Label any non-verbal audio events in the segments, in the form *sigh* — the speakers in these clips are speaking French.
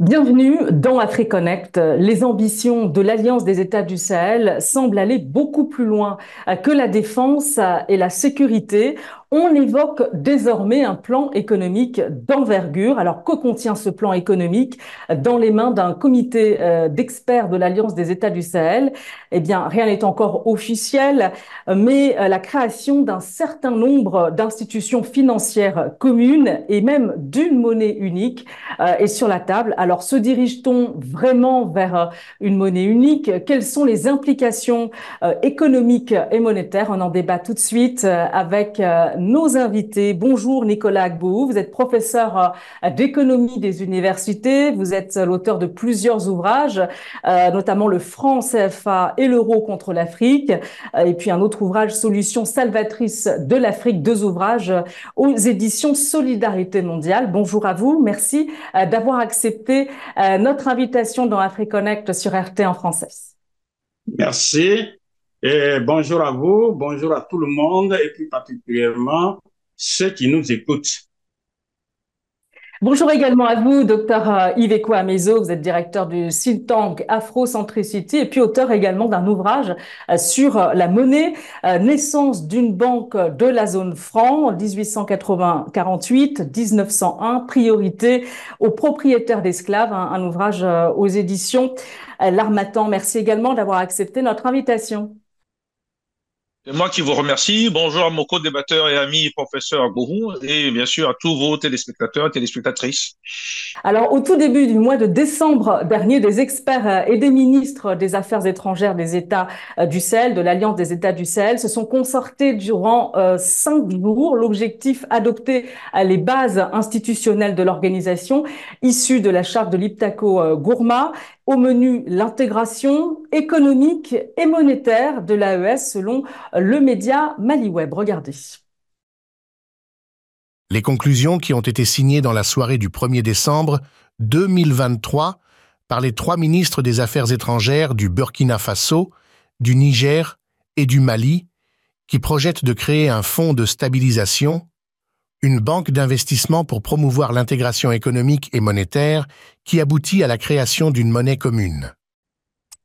Bienvenue dans AfriConnect. Les ambitions de l'Alliance des États du Sahel semblent aller beaucoup plus loin que la défense et la sécurité on évoque désormais un plan économique d'envergure. Alors, que contient ce plan économique dans les mains d'un comité euh, d'experts de l'Alliance des États du Sahel? Eh bien, rien n'est encore officiel, mais euh, la création d'un certain nombre d'institutions financières communes et même d'une monnaie unique euh, est sur la table. Alors, se dirige-t-on vraiment vers une monnaie unique? Quelles sont les implications économiques et monétaires? On en débat tout de suite avec nos invités. Bonjour Nicolas Agbou, vous êtes professeur euh, d'économie des universités, vous êtes l'auteur de plusieurs ouvrages, euh, notamment le franc CFA et l'euro contre l'Afrique, euh, et puis un autre ouvrage, Solutions salvatrices de l'Afrique, deux ouvrages aux éditions Solidarité mondiale. Bonjour à vous, merci d'avoir accepté notre invitation dans AfriConnect sur RT en français. Merci. Bonjour à vous, bonjour à tout le monde et plus particulièrement ceux qui nous écoutent. Bonjour également à vous, docteur euh, Yves Amezo. Vous êtes directeur du think tank Afrocentricity et puis auteur également d'un ouvrage euh, sur euh, la monnaie, naissance d'une banque de la zone franc, 1880-48-1901, priorité aux propriétaires d'esclaves, un, ouvrage aux éditions L'Armatan. Merci également d'avoir accepté notre invitation. C'est moi qui vous remercie. Bonjour à mon co-débatteur et ami professeur Gourou et bien sûr à tous vos téléspectateurs et téléspectatrices. Alors, au tout début du mois de décembre dernier, des experts et des ministres des Affaires étrangères des États euh, du Sahel, de l'Alliance des États du Sahel, se sont concertés durant euh, cinq jours. L'objectif, adopter euh, les bases institutionnelles de l'organisation issue de la charte de l'Iptako Gourma au menu l'intégration économique et monétaire de l'AES selon le média MaliWeb. Regardez. Les conclusions qui ont été signées dans la soirée du 1er décembre 2023 par les trois ministres des Affaires étrangères du Burkina Faso, du Niger et du Mali, qui projettent de créer un fonds de stabilisation une banque d'investissement pour promouvoir l'intégration économique et monétaire qui aboutit à la création d'une monnaie commune.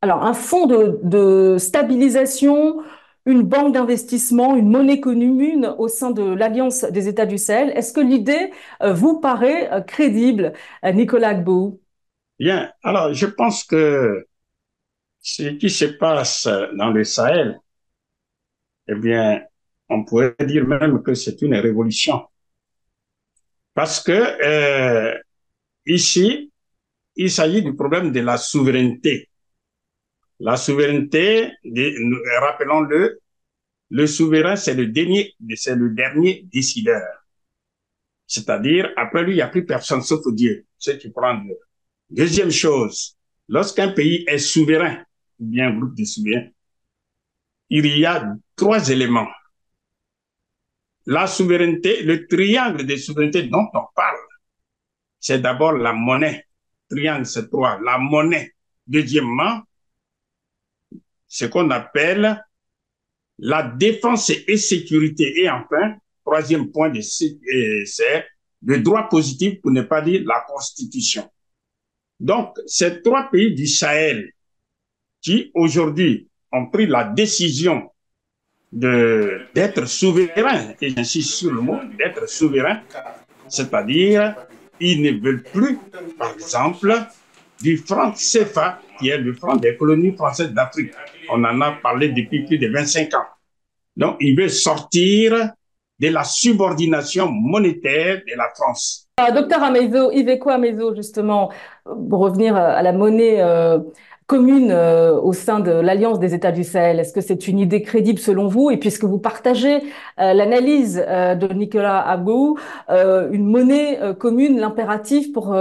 Alors, un fonds de, stabilisation, une banque d'investissement, une monnaie commune au sein de l'Alliance des États du Sahel. Est-ce que l'idée euh, vous paraît euh, crédible, euh, Nicolas Gbou Bien, alors je pense que ce qui se passe dans le Sahel, eh bien, on pourrait dire même que c'est une révolution. Parce que euh, ici, il s'agit du problème de la souveraineté. La souveraineté, rappelons-le, le souverain, c'est le dernier, c'est le dernier décideur. C'est-à-dire, après lui, il n'y a plus personne sauf Dieu, ce qui prend Deuxième chose, lorsqu'un pays est souverain, ou bien un groupe de souverains, il y a trois éléments la souveraineté, le triangle de souveraineté dont on parle, c'est d'abord la monnaie. Triangle, c'est trois. La monnaie. Deuxièmement, ce qu'on appelle la défense et sécurité. Et enfin, troisième point, c'est le droit positif, pour ne pas dire la constitution. Donc, ces trois pays du Sahel qui aujourd'hui ont pris la décision d'être souverain, et j'insiste sur le mot, d'être souverain, c'est-à-dire ils ne veulent plus, par exemple, du franc CFA, qui est le franc des colonies françaises d'Afrique. On en a parlé depuis plus de 25 ans. Donc, ils veulent sortir de la subordination monétaire de la France. Ah, docteur Amezo, Iveco Amezo, justement, pour revenir à la monnaie euh, commune euh, au sein de l'Alliance des États du Sahel. Est-ce que c'est une idée crédible selon vous? Et puisque vous partagez euh, l'analyse euh, de Nicolas Abou, une monnaie commune, l'impératif pour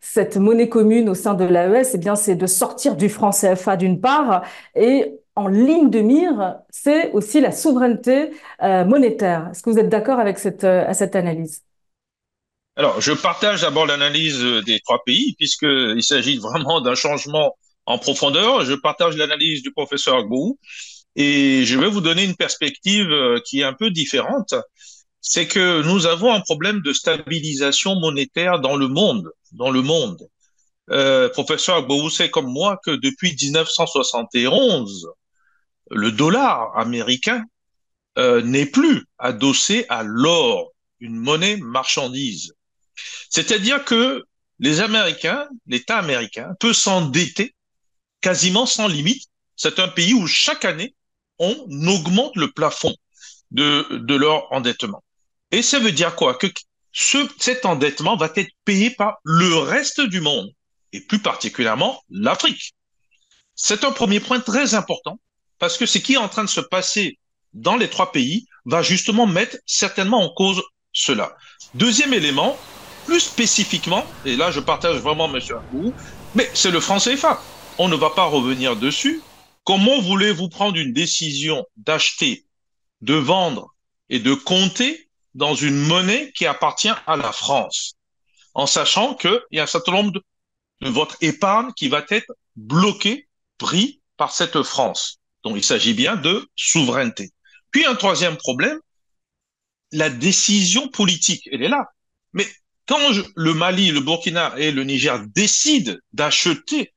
cette monnaie commune au sein de l'AES, eh c'est de sortir du franc CFA d'une part et en ligne de mire, c'est aussi la souveraineté monétaire. Est-ce que vous êtes d'accord avec cette, cette analyse? Alors, je partage d'abord l'analyse des trois pays, puisqu'il s'agit vraiment d'un changement en profondeur. Je partage l'analyse du professeur Gbou et je vais vous donner une perspective euh, qui est un peu différente. C'est que nous avons un problème de stabilisation monétaire dans le monde, dans le monde. euh, professeur Gbou sait comme moi que depuis 1971, le dollar américain euh, n'est plus adossé à l'or, une monnaie marchandise. C'est-à-dire que les Américains, l'État américain, peut s'endetter quasiment sans limite. C'est un pays où chaque année, on augmente le plafond de, leur endettement. Et ça veut dire quoi? Que ce, cet endettement va être payé par le reste du monde, et plus particulièrement l'Afrique. C'est un premier point très important, parce que ce qui est en train de se passer dans les trois pays va justement mettre certainement en cause cela. Deuxième élément, plus spécifiquement, et là je partage vraiment monsieur Abou, mais c'est le franc CFA. On ne va pas revenir dessus. Comment voulez-vous prendre une décision d'acheter, de vendre et de compter dans une monnaie qui appartient à la France, en sachant qu'il y a un certain nombre de, votre épargne qui va être bloquée, pris par cette France. Donc il s'agit bien de souveraineté. Puis un troisième problème, la décision politique, elle est là. Mais quand le Mali, le Burkina et le Niger décident d'acheter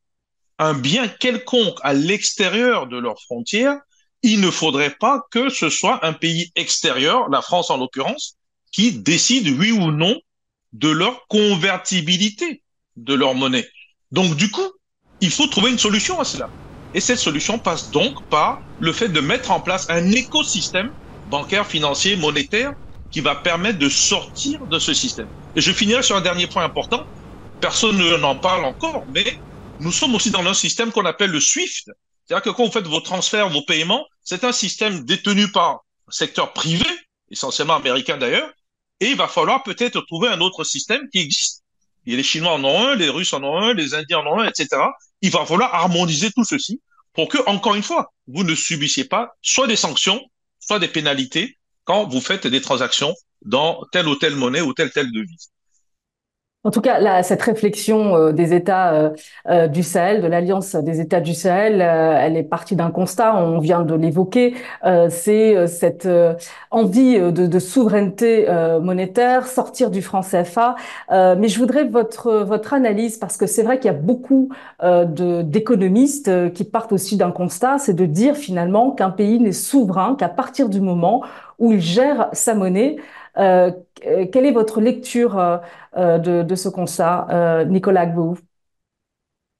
un bien quelconque à l'extérieur de leurs frontières, il ne faudrait pas que ce soit un pays extérieur, la France en l'occurrence, qui décide oui ou non de leur convertibilité de leur monnaie. Donc du coup, il faut trouver une solution à cela. Et cette solution passe donc par le fait de mettre en place un écosystème bancaire, financier, monétaire qui va permettre de sortir de ce système. Et je finirai sur un dernier point important. Personne n'en parle encore, mais nous sommes aussi dans un système qu'on appelle le SWIFT, c'est-à-dire que quand vous faites vos transferts, vos paiements, c'est un système détenu par le secteur privé, essentiellement américain d'ailleurs, et il va falloir peut-être trouver un autre système qui existe. Et les Chinois en ont un, les Russes en ont un, les Indiens en ont un, etc. Il va falloir harmoniser tout ceci pour que, encore une fois, vous ne subissiez pas soit des sanctions, soit des pénalités quand vous faites des transactions dans telle ou telle monnaie ou telle telle devise. En tout cas, là, cette réflexion euh, des États euh, euh, du Sahel, de l'Alliance des États du Sahel, elle est partie d'un constat, on vient de l'évoquer, c'est cette envie de, souveraineté monétaire, sortir du franc CFA. mais je voudrais votre, votre analyse, parce que c'est vrai qu'il y a beaucoup d'économistes qui partent aussi d'un constat, c'est de dire finalement qu'un pays n'est souverain qu'à partir du moment où il gère sa monnaie. Euh, quelle est votre lecture euh, euh, de, ce constat, Nicolas Gbou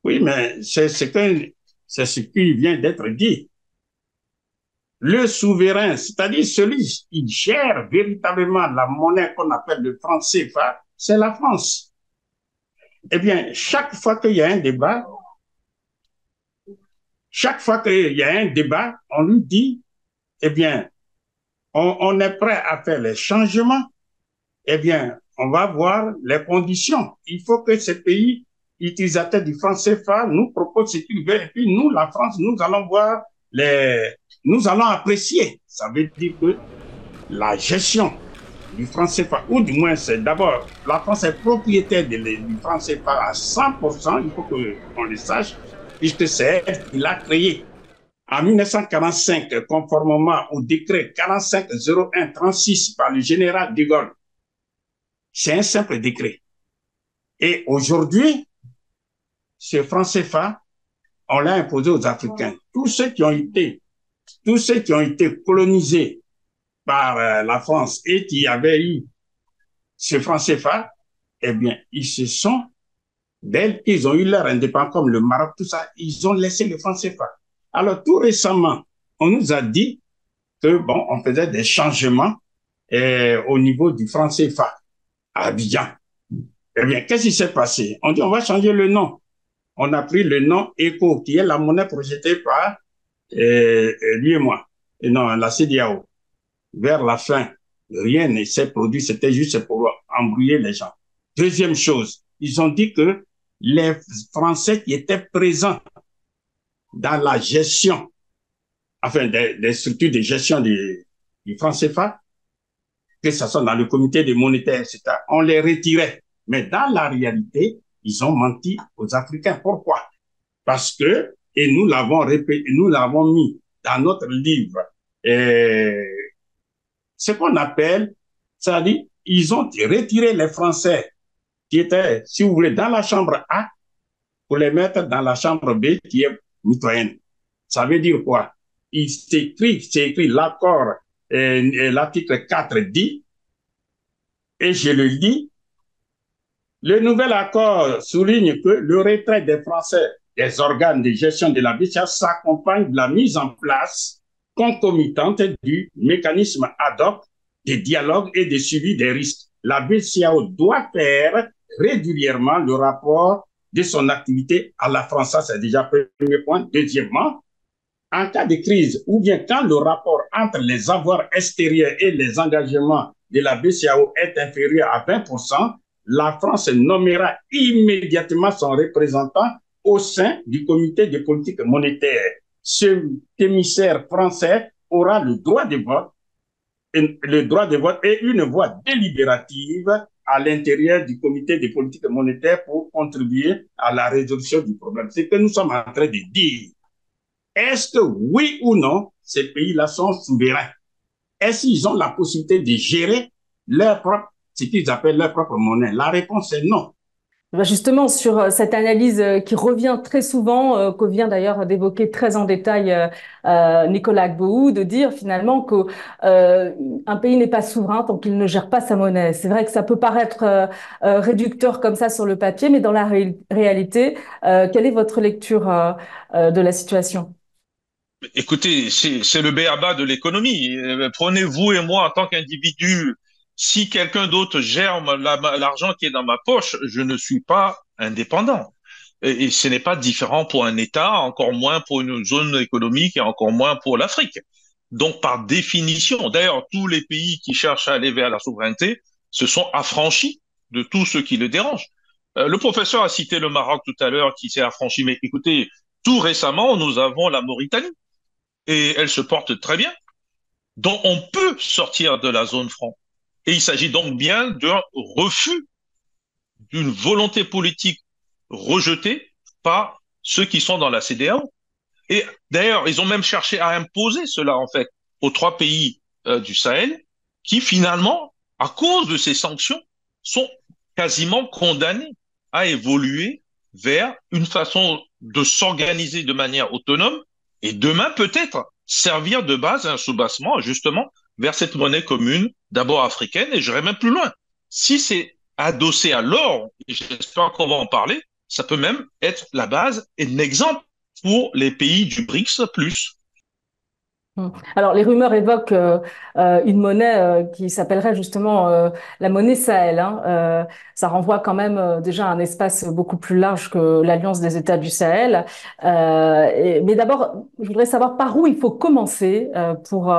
Oui, mais c'est ce, ce qui vient d'être dit. Le souverain, c'est-à-dire celui qui gère véritablement la monnaie qu'on appelle le franc CFA, c'est la France. Eh bien, chaque fois qu'il y a un débat, chaque fois qu'il y a un débat, on lui dit, eh bien, on, est prêt à faire les changements, eh bien, on va voir les conditions. Il faut que ces pays utilisateurs du franc CFA nous proposent ce qu'ils veulent. Et puis nous, la France, nous allons voir les, nous allons apprécier. Ça veut dire que la gestion du franc CFA, ou du moins c'est d'abord, la France est propriétaire du franc CFA à 100%, il faut qu'on le sache, puisque c'est elle qui l'a créé. En 1945, conformément au décret 45-01-36 par le général de Gaulle, c'est un simple décret. Et aujourd'hui, ce franc CFA, on l'a imposé aux Africains. Tous ceux qui ont été, tous ceux qui ont été colonisés par euh, la France et qui avaient eu ce franc CFA, eh bien, ils se sont, dès qu'ils ont eu leur indépendance, comme le Maroc, tout ça, ils ont laissé le franc CFA. Alors, tout récemment, on nous a dit que, bon, on faisait des changements euh, au niveau du franc CFA à Abidjan. Eh bien, qu'est-ce qui s'est passé? On dit, on va changer le nom. On a pris le nom ECO, qui est la monnaie projetée par euh, lui et moi, et non, la CDAO. Vers la fin, rien ne s'est produit, c'était juste pour embrouiller les gens. Deuxième chose, ils ont dit que les Français qui étaient présents dans la gestion, enfin des, structures de gestion du, du franc CFA, que ce soit dans le comité des monétaires, etc., on les retirait. Mais dans la réalité, ils ont menti aux Africains. Pourquoi? Parce que, et nous l'avons répété, nous l'avons mis dans notre livre, et ce qu'on appelle, c'est-à-dire, ils ont retiré les Français qui étaient, si vous voulez, dans la chambre A, pour les mettre dans la chambre B qui est Ça veut dire quoi? Il s'écrit, c'est l'accord, euh, l'article 4 dit, et je le lis, le nouvel accord souligne que le retrait des Français des organes de gestion de la BCA s'accompagne de la mise en place concomitante du mécanisme ad hoc de dialogue et de suivi des risques. La BCAO doit faire régulièrement le rapport de son activité à la France. Ça, c'est déjà premier point. Deuxièmement, en cas de crise ou bien quand le rapport entre les avoirs extérieurs et les engagements de la BCAO est inférieur à 20%, la France nommera immédiatement son représentant au sein du comité de politique monétaire. Ce émissaire français aura le droit de vote, le droit de vote et une voix délibérative à l'intérieur du comité de politique monétaire pour contribuer à la résolution du problème. C'est ce que nous sommes en train de dire. Est-ce que oui ou non, ces pays-là sont souverains? Est-ce qu'ils ont la possibilité de gérer leur propre, ce qu'ils appellent leur propre monnaie? La réponse est non. Bah, justement, sur euh, cette analyse euh, qui revient très souvent, euh, que vient d'ailleurs d'évoquer très en détail Nicolas Gbou, de dire finalement que un pays n'est pas souverain tant qu'il ne gère pas sa monnaie. C'est vrai que ça peut paraître réducteur comme ça sur le papier, mais dans la réalité, quelle est votre lecture de la situation? Écoutez, c'est le béaba de l'économie. Prenez vous et moi en tant qu'individu si quelqu'un d'autre gère l'argent qui est dans ma poche, je ne suis pas indépendant. Et, ce n'est pas différent pour un État, encore moins pour une zone économique et encore moins pour l'Afrique. Donc, par définition, d'ailleurs, tous les pays qui cherchent à aller vers la souveraineté se sont affranchis de tout ce qui le dérange. Euh, le professeur a cité le Maroc tout à l'heure qui s'est affranchi, mais écoutez, tout récemment, nous avons la Mauritanie et elle se porte très bien. Donc, on peut sortir de la zone franc. Et il s'agit donc bien d'un refus d'une volonté politique rejetée par ceux qui sont dans la CDAO. Et d'ailleurs, ils ont même cherché à imposer cela, en fait, aux trois pays euh, du Sahel, qui finalement, à cause de ces sanctions, sont quasiment condamnés à évoluer vers une façon de s'organiser de manière autonome et demain peut-être servir de base un soubassement justement vers cette monnaie commune, d'abord africaine, et j'irai même plus loin. Si c'est adossé à l'or, et j'espère qu'on va en parler, ça peut même être la base et l'exemple pour les pays du BRICS. Hum. Alors, les rumeurs évoquent euh, euh, une monnaie euh, qui s'appellerait justement la monnaie Sahel. Hein. ça renvoie quand même déjà à un espace beaucoup plus large que l'Alliance des États du Sahel. mais d'abord, je voudrais savoir par où il faut commencer pour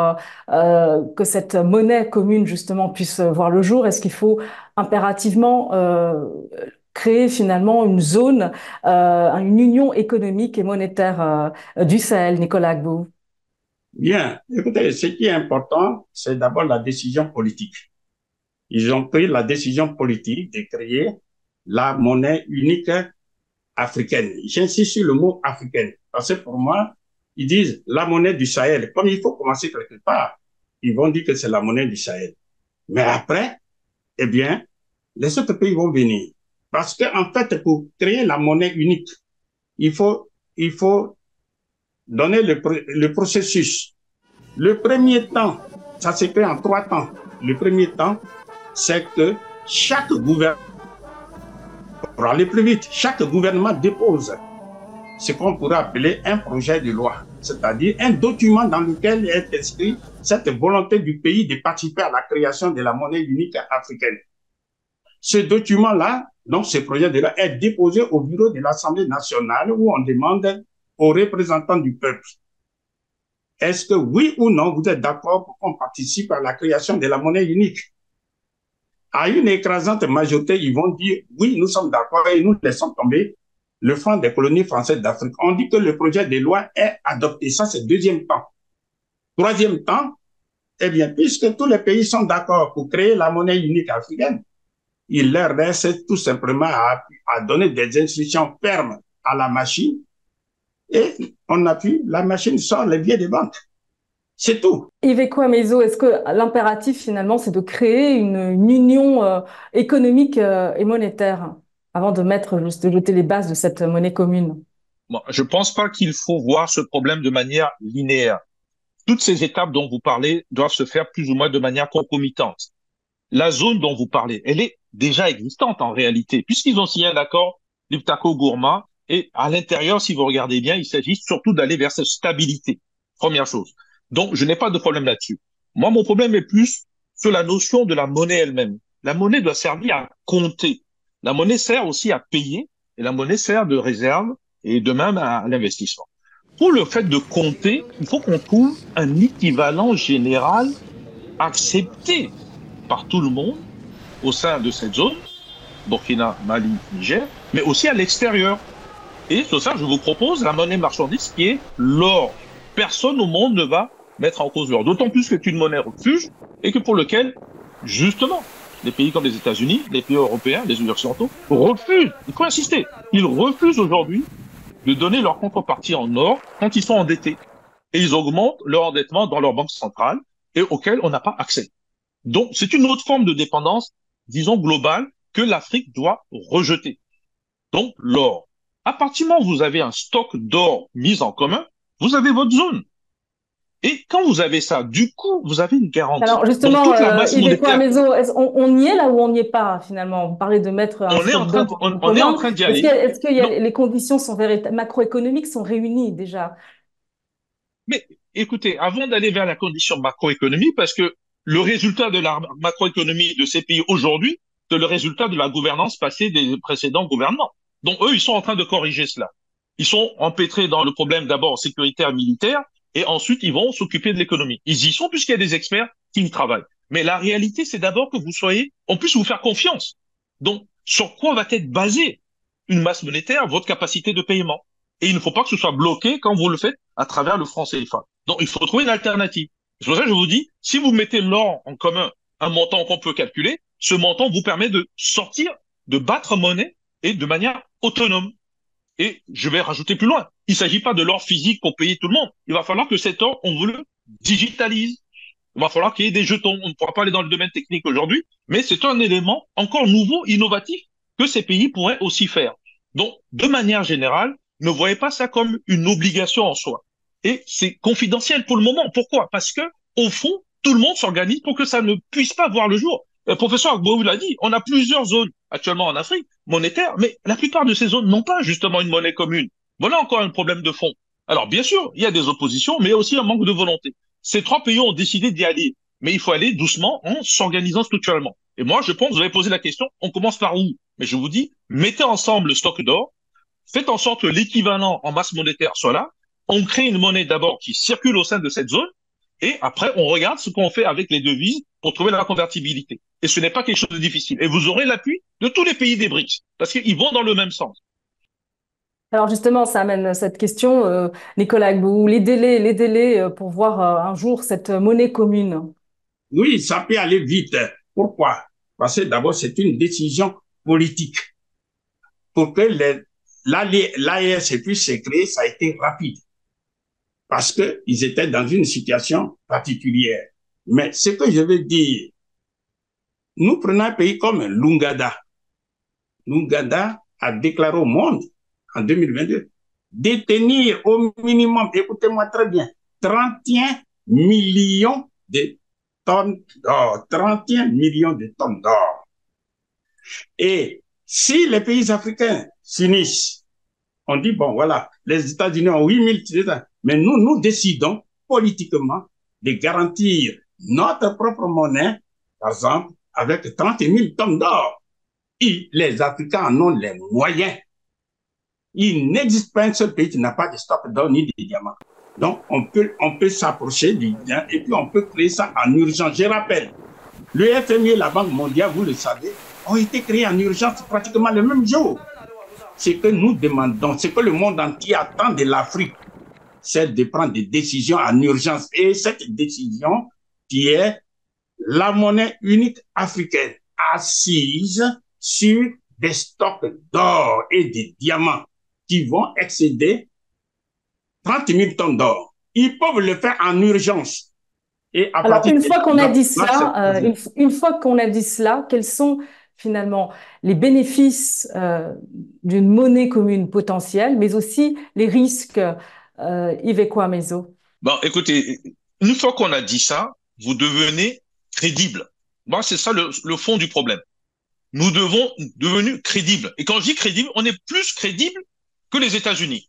que cette monnaie commune justement puisse voir le jour. Est-ce qu'il faut impérativement créer finalement une zone, une union économique et monétaire du Sahel, Nicolas Gbou Bien, écoutez, ce qui est important, c'est d'abord la décision politique. Ils ont pris la décision politique de créer la monnaie unique africaine. J'insiste sur le mot africaine, parce que pour moi, ils disent la monnaie du Sahel. Comme il faut commencer quelque part, ils vont dire que c'est la monnaie du Sahel. Mais après, eh bien, les autres pays vont venir. Parce que, en fait, pour créer la monnaie unique, il faut, il faut donner le, le processus. Le premier temps, ça s'est fait en trois temps. Le premier temps, c'est que chaque gouvernement, pour aller plus vite, chaque gouvernement dépose ce qu'on pourrait appeler un projet de loi, c'est-à-dire un document dans lequel est inscrit cette volonté du pays de participer à la création de la monnaie unique africaine. Ce document-là, donc ce projet de loi, est déposé au bureau de l'Assemblée nationale où on demande aux représentants du peuple. Est-ce que oui ou non, vous êtes d'accord pour qu'on participe à la création de la monnaie unique? À une écrasante majorité, ils vont dire oui, nous sommes d'accord et nous laissons tomber le franc des colonies françaises d'Afrique. On dit que le projet de loi est adopté. Ça, c'est deuxième temps. Troisième temps, eh bien, puisque tous les pays sont d'accord pour créer la monnaie unique africaine, il leur reste tout simplement à, à donner des instructions fermes à la machine et on appuie, la machine sort les billets de banque. C'est tout. Yves Mezo, est-ce que l'impératif finalement, c'est de créer une, union euh, économique euh, et monétaire avant de mettre, de jeter les bases de cette monnaie commune? Bon, Je ne pense pas qu'il faut voir ce problème de manière linéaire. Toutes ces étapes dont vous parlez doivent se faire plus ou moins de manière concomitante. La zone dont vous parlez, elle est déjà existante en réalité, puisqu'ils ont signé un accord Liptako-Gourma, et à l'intérieur, si vous regardez bien, il s'agit surtout d'aller vers cette stabilité. Première chose. Donc, je n'ai pas de problème là-dessus. Moi, mon problème est plus sur la notion de la monnaie elle-même. La monnaie doit servir à compter. La monnaie sert aussi à payer et la monnaie sert de réserve et de même à l'investissement. Pour le fait de compter, il faut qu'on trouve un équivalent général accepté par tout le monde au sein de cette zone, Burkina, Mali, Niger, mais aussi à l'extérieur. Et sur ça, je vous propose la monnaie marchandise qui est l'or. Personne au monde ne va mettre en cause l'or. D'autant plus que c'est une monnaie refuge et que pour lequel, justement, les pays comme les États-Unis, les pays européens, les occidentaux refusent, il faut insister, ils refusent aujourd'hui de donner leur contrepartie en or quand ils sont endettés. Et ils augmentent leur endettement dans leur banque centrale et auquel on n'a pas accès. Donc, c'est une autre forme de dépendance, disons, globale que l'Afrique doit rejeter. Donc, l'or. À partir du moment où vous avez un stock d'or mis en commun, vous avez votre zone. Et quand vous avez ça, du coup, vous avez une garantie. Alors justement, euh, on, on, y est là ou on n'y est pas finalement? Vous parlez de mettre un on est en train de, on, est en train d'y aller. Est-ce que, les conditions sont macroéconomiques sont réunies déjà? Mais écoutez, avant d'aller vers la condition macroéconomique, parce que le résultat de la macroéconomie de ces pays aujourd'hui, c'est le résultat de la gouvernance passée des précédents gouvernements. Donc eux, ils sont en train de corriger cela. Ils sont empêtrés dans le problème d'abord sécuritaire militaire et ensuite ils vont s'occuper de l'économie. Ils y sont puisqu'il y a des experts qui y travaillent. Mais la réalité, c'est d'abord que vous soyez, on puisse vous faire confiance. Donc, sur quoi va être basée une masse monétaire, votre capacité de paiement? Et il ne faut pas que ce soit bloqué quand vous le faites à travers le franc CFA. Donc, il faut trouver une alternative. C'est pour ça que je vous dis, si vous mettez l'or en commun, un montant qu'on peut calculer, ce montant vous permet de sortir, de battre monnaie et de manière autonome. Et je vais rajouter plus loin. Il ne s'agit pas de l'or physique pour payer tout le monde. Il va falloir que cet or, on le digitalise. Il va falloir qu'il y ait des jetons. On ne pourra pas aller dans le domaine technique aujourd'hui, mais c'est un élément encore nouveau, innovatif, que ces pays pourraient aussi faire. Donc, de manière générale, ne voyez pas ça comme une obligation en soi. Et c'est confidentiel pour le moment. Pourquoi? Parce que, au fond, tout le monde s'organise pour que ça ne puisse pas voir le jour. Le professeur Agbo l'a dit, on a plusieurs zones actuellement en Afrique monétaires, mais la plupart de ces zones n'ont pas justement une monnaie commune. Voilà encore un problème de fond. Alors bien sûr, il y a des oppositions, mais aussi un manque de volonté. Ces trois pays ont décidé d'y aller, mais il faut aller doucement en s'organisant structurellement. Et moi, je pense, vous avez posé la question, on commence par où? Mais je vous dis, mettez ensemble le stock d'or, faites en sorte que l'équivalent en masse monétaire soit là, on crée une monnaie d'abord qui circule au sein de cette zone, et après, on regarde ce qu'on fait avec les devises pour trouver la convertibilité. Et ce n'est pas quelque chose de difficile. Et vous aurez l'appui de tous les pays des BRICS, parce qu'ils vont dans le même sens. Alors justement, ça amène cette question, euh, Nicolas Gbou, les délais, les délais euh, pour voir euh, un jour cette monnaie commune. Oui, ça peut aller vite. Pourquoi? Parce que d'abord, c'est une décision politique. Pour que l'AES puisse se créer, ça a été rapide parce qu'ils étaient dans une situation particulière. Mais ce que je veux dire, nous prenons un pays comme l'Ungada. L'Ungada a déclaré au monde en 2022 détenir au minimum, écoutez-moi très bien, 31 millions de tonnes d'or. 31 millions de tonnes d'or. Et si les pays africains s'unissent, on dit, bon, voilà, les États-Unis ont 8 000 mais nous, nous décidons politiquement de garantir notre propre monnaie, par exemple, avec 30 000 tonnes d'or. Les Africains en ont les moyens. Il n'existe pas un seul pays qui n'a pas de stock d'or ni de diamants. Donc, on peut, on peut s'approcher du bien et puis on peut créer ça en urgence. Je rappelle, le FMI et la Banque mondiale, vous le savez, ont été créés en urgence pratiquement le même jour. Ce que nous demandons, ce que le monde entier attend de l'Afrique, c'est de prendre des décisions en urgence. Et cette décision qui est la monnaie unique africaine assise sur des stocks d'or et de diamants qui vont excéder 30 000 tonnes d'or. Ils peuvent le faire en urgence. Et Alors, une fois qu'on a dit cela, euh, une, fois qu'on a dit cela, quels sont finalement les bénéfices euh, d'une monnaie commune potentielle, mais aussi les risques euh, Yves Meso Bon, écoutez, une fois qu'on a dit ça, vous devenez crédible. Bon, c'est ça le, le, fond du problème. Nous devons devenir crédibles. Et quand je dis crédible, on est plus crédible que les États-Unis.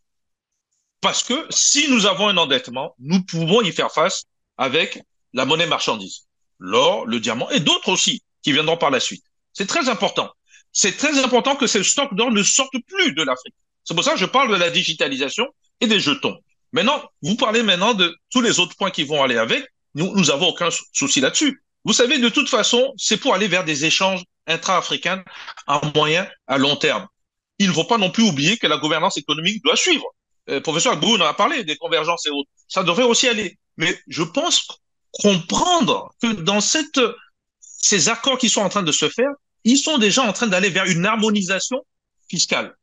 Parce que si nous avons un endettement, nous pouvons y faire face avec la monnaie marchandise, l'or, le diamant et d'autres aussi qui viendront par la suite. C'est très important. C'est très important que ces stocks d'or ne sortent plus de l'Afrique. C'est pour ça que je parle de la digitalisation et des jetons. Maintenant, vous parlez maintenant de tous les autres points qui vont aller avec. Nous, nous avons aucun souci là-dessus. Vous savez, de toute façon, c'est pour aller vers des échanges intra-africains à moyen, à long terme. Il ne faut pas non plus oublier que la gouvernance économique doit suivre. Euh, professeur Bou en a parlé des convergences et autres. Ça devrait aussi aller. Mais je pense comprendre que dans ces accords qui sont en train de se faire, ils sont déjà en train d'aller vers une harmonisation fiscale.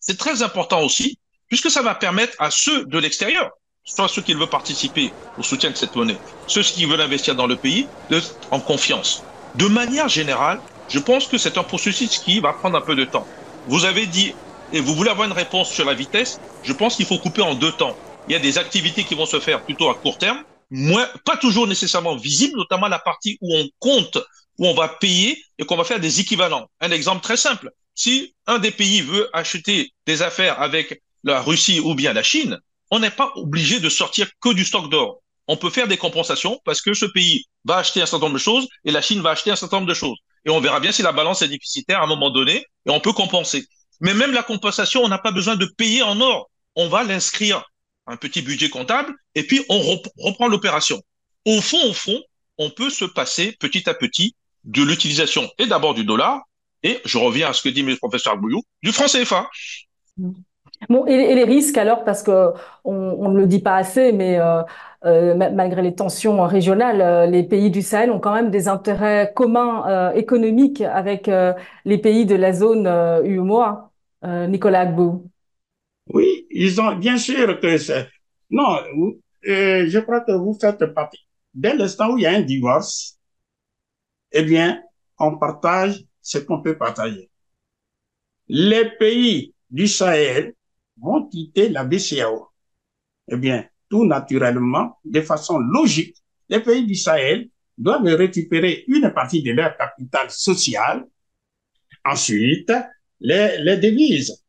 C'est très important aussi, puisque ça va permettre à ceux de l'extérieur, soit ceux qui veulent participer au soutien de cette monnaie, ceux qui veulent investir dans le pays, en confiance. De manière générale, je pense que c'est un processus qui va prendre un peu de temps. Vous avez dit, et vous voulez avoir une réponse sur la vitesse, je pense qu'il faut couper en deux temps. Il y a des activités qui vont se faire plutôt à court terme, moins, pas toujours nécessairement visibles, notamment la partie où on compte, où on va payer et qu'on va faire des équivalents. Un exemple très simple. Si un des pays veut acheter des affaires avec la Russie ou bien la Chine, on n'est pas obligé de sortir que du stock d'or. On peut faire des compensations parce que ce pays va acheter un certain nombre de choses et la Chine va acheter un certain nombre de choses. Et on verra bien si la balance est déficitaire à un moment donné et on peut compenser. Mais même la compensation, on n'a pas besoin de payer en or. On va l'inscrire un petit budget comptable, et puis on reprend l'opération. Au fond, au fond, on peut se passer petit à petit de l'utilisation et d'abord du dollar, et je reviens à ce que dit le professeur Bouillou, du franc CFA. Bon, et, les risques alors, parce que on, ne le dit pas assez, mais euh, euh, malgré les tensions régionales, euh, les pays du Sahel ont quand même des intérêts communs économiques avec les pays de la zone UMOA. Nicolas Agbou. Oui, ils ont bien sûr que c'est. Non, euh, je crois que vous faites partie. Dès l'instant où il y a un divorce, eh bien, on partage ce qu'on peut partager. Les pays du Sahel vont quitter la BCAO. Eh bien, tout naturellement, de façon logique, les pays du Sahel doivent récupérer une partie de leur capital social. Ensuite, les, les devises.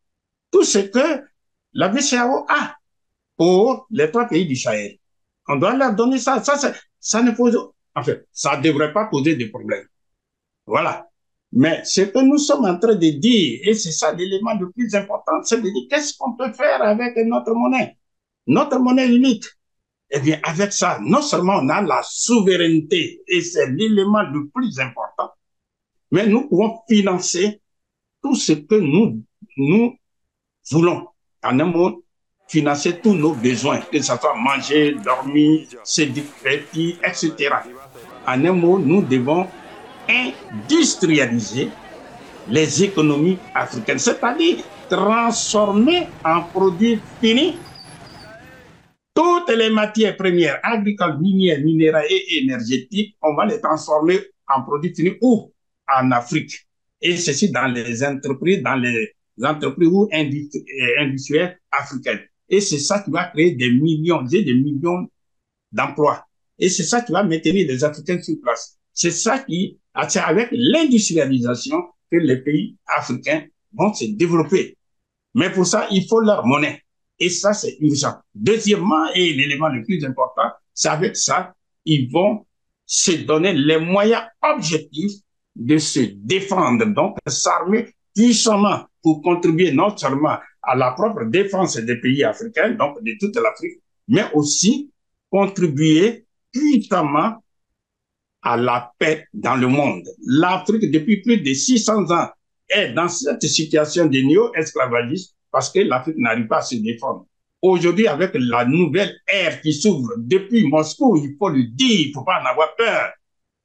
Tout ce que la BCAO a pour les trois pays du Sahel. On doit leur donner ça. Ça, ça, ne pose, en fait, ça devrait pas poser de problème. Voilà. Mais ce que nous sommes en train de dire, et c'est ça l'élément le plus important, c'est de dire qu'est-ce qu'on peut faire avec notre monnaie, notre monnaie unique. Eh bien, avec ça, non seulement on a la souveraineté, et c'est l'élément le plus important, mais nous pouvons financer tout ce que nous, voulons en un mot, financer tous nos besoins, que ce soit manger, dormir, se etc. En un mot, nous devons industrialiser les économies africaines, c'est-à-dire transformer en produits finis toutes les matières premières agricoles, minières, minérales et énergétiques, on va les transformer en produits finis ou en Afrique. Et ceci dans les entreprises, dans les entreprises ou euh, industrielles africaines. Et c'est ça qui va créer des millions et des millions d'emplois. Et c'est ça qui va maintenir les Africains sur place. C'est ça qui, c'est avec l'industrialisation que les pays africains vont se développer. Mais pour ça, il faut leur monnaie. Et ça, c'est urgent. Deuxièmement, et l'élément le plus important, c'est avec ça, ils vont se donner les moyens objectifs de se défendre, donc s'armer puissamment pour contribuer non seulement à la propre défense des pays africains, donc de toute l'Afrique, mais aussi contribuer puissamment à la paix dans le monde. L'Afrique, depuis plus de 600 ans, est dans cette situation de néo-esclavagisme parce que l'Afrique n'arrive pas à se défendre. Aujourd'hui, avec la nouvelle ère qui s'ouvre depuis Moscou, il faut le dire, il ne faut pas en avoir peur.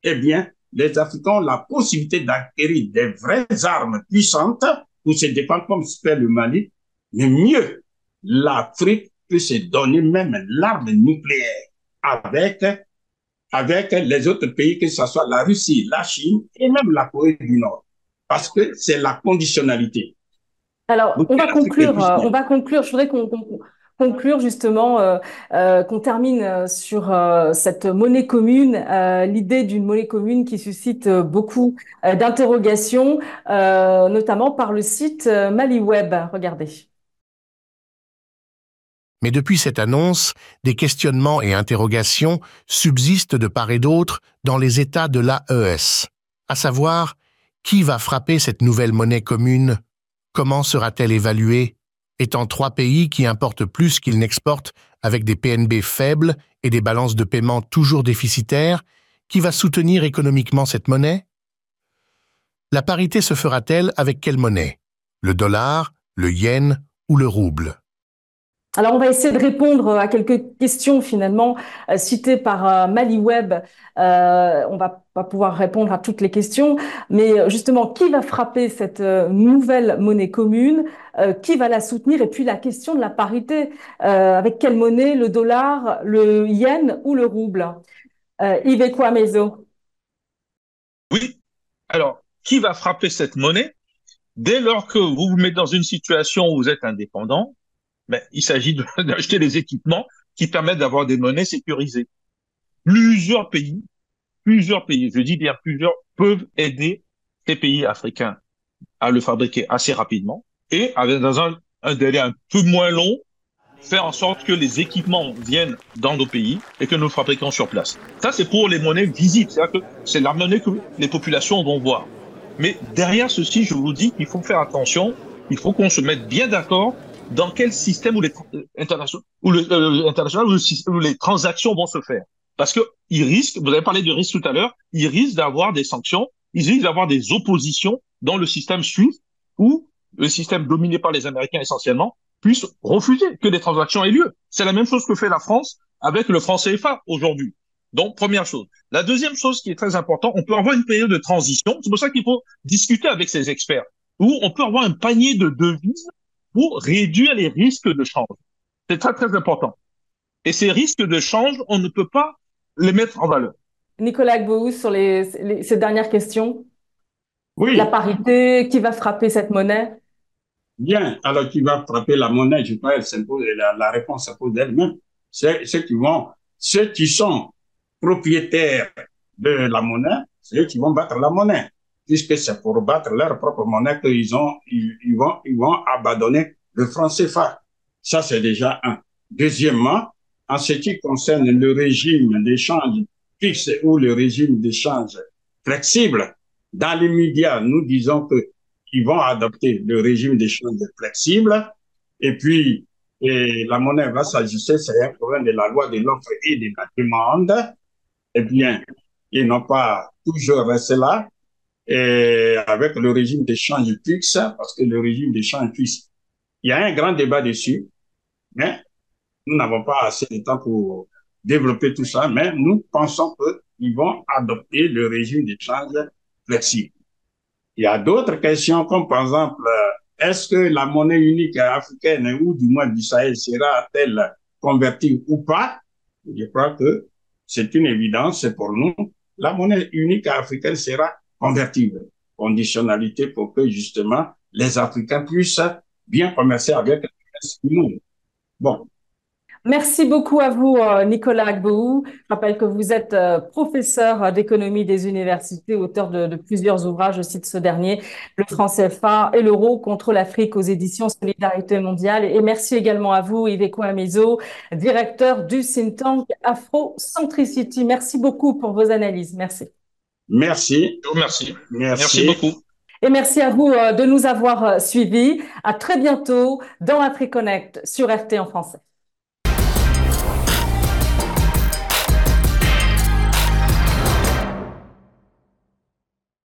Eh bien, les Africains ont la possibilité d'acquérir des vraies armes puissantes pour se défendre comme se fait le Mali, mais mieux, l'Afrique peut se donner même l'arme nucléaire avec, avec les autres pays, que ce soit la Russie, la Chine et même la Corée du Nord. parce que c'est la conditionnalité. Alors, on va conclure, on va conclure. Je voudrais qu'on conclure justement, euh, euh, qu'on termine euh, sur cette monnaie commune, l'idée d'une monnaie commune qui suscite beaucoup d'interrogations, notamment par le site MaliWeb. Regardez. Mais depuis cette annonce, des questionnements et interrogations subsistent de part et d'autre dans les États de l'AES, à savoir qui va frapper cette nouvelle monnaie commune, comment sera-t-elle évaluée, étant trois pays qui importent plus qu'ils n'exportent avec des PNB faibles et des balances de paiement toujours déficitaires, qui va soutenir économiquement cette monnaie? La parité se fera-t-elle avec quelle monnaie? Le dollar, le yen ou le rouble? Alors, on va essayer de répondre à quelques questions finalement euh, citées par euh, MaliWeb. Euh, on va pas pouvoir répondre à toutes les questions, mais justement, qui va frapper cette nouvelle monnaie commune? Qui va la soutenir? Et puis la question de la parité avec quelle monnaie? Le dollar, le yen ou le rouble? Yves Meso Oui. Alors, qui va frapper cette monnaie? Dès lors que vous vous mettez dans une situation où vous êtes indépendant, ben, il s'agit *laughs* d'acheter les équipements qui permettent d'avoir des monnaies sécurisées. Plusieurs pays, plusieurs pays, je dis bien plusieurs, peuvent aider ces pays africains à le fabriquer assez rapidement et dans un, un délai un peu moins long, faire en sorte que les équipements viennent dans nos pays et que nous fabriquons sur place. Ça, c'est pour les monnaies visibles, c'est-à-dire que c'est la monnaie que les populations vont voir. Mais derrière ceci, je vous dis qu'il faut faire attention, il faut qu'on se mette bien d'accord dans quel système où les euh, où le euh, international les transactions vont se faire. Parce que ils risquent, vous avez parlé de risque tout à l'heure, ils risquent d'avoir des sanctions, ils risquent d'avoir des oppositions dans le système suisse où le système dominé par les Américains essentiellement puisse refuser que des transactions aient lieu. C'est la même chose que fait la France avec le franc CFA aujourd'hui. Donc, première chose. La deuxième chose qui est très importante, on peut avoir une période de transition. C'est pour ça qu'il faut discuter avec ces experts. Où on peut avoir un panier de devises pour réduire les risques de change. C'est très, très important. Et ces risques de change, on ne peut pas les mettre en valeur. Nicolas Gbou, sur les, ces dernières questions. Oui. La parité, qui va frapper cette monnaie? Bien. Alors, qui va frapper la monnaie Je crois qu'elle la, la réponse s'impose d'elle-même. C'est ceux qui vont, ceux qui sont propriétaires de la monnaie, c'est eux qui vont battre la monnaie puisque c'est pour battre leur propre monnaie qu'ils ont, ils, vont, ils vont abandonner le franc CFA. Ça, c'est déjà un. Deuxièmement, en ce qui concerne le régime d'échange fixe ou le régime d'échange flexible, dans les médias, nous disons que ils vont adopter le régime d'échange flexible et puis la monnaie va s'ajuster, c'est un problème de la loi de l'offre et de la demande. Eh bien, ils n'ont pas toujours resté là et avec le régime d'échange fixe, parce que le régime d'échange fixe, il y a un grand débat dessus, mais nous n'avons pas assez de temps pour développer tout ça, mais nous pensons qu'ils vont adopter le régime d'échange flexible. Il y a d'autres questions, comme par exemple, est-ce que la monnaie unique africaine ou du moins du Sahel sera-t-elle convertie ou pas? Je crois que c'est une évidence pour nous. La monnaie unique africaine sera convertible. Conditionnalité pour que justement les Africains puissent bien commercer avec le monde. Bon. Merci beaucoup à vous, euh, Nicolas Agbou. Je rappelle que vous êtes euh, professeur d'économie des universités, auteur de, plusieurs ouvrages, je cite ce dernier, Le franc CFA et l'euro contre l'Afrique aux éditions Solidarité mondiale. Et merci également à vous, Yves Amezo, directeur du think tank Afro-Centricity. Merci beaucoup pour vos analyses. Merci. Merci. Merci. Merci. beaucoup. Et merci à vous euh, de nous avoir euh, suivis. À très bientôt dans AfriConnect sur RT en français.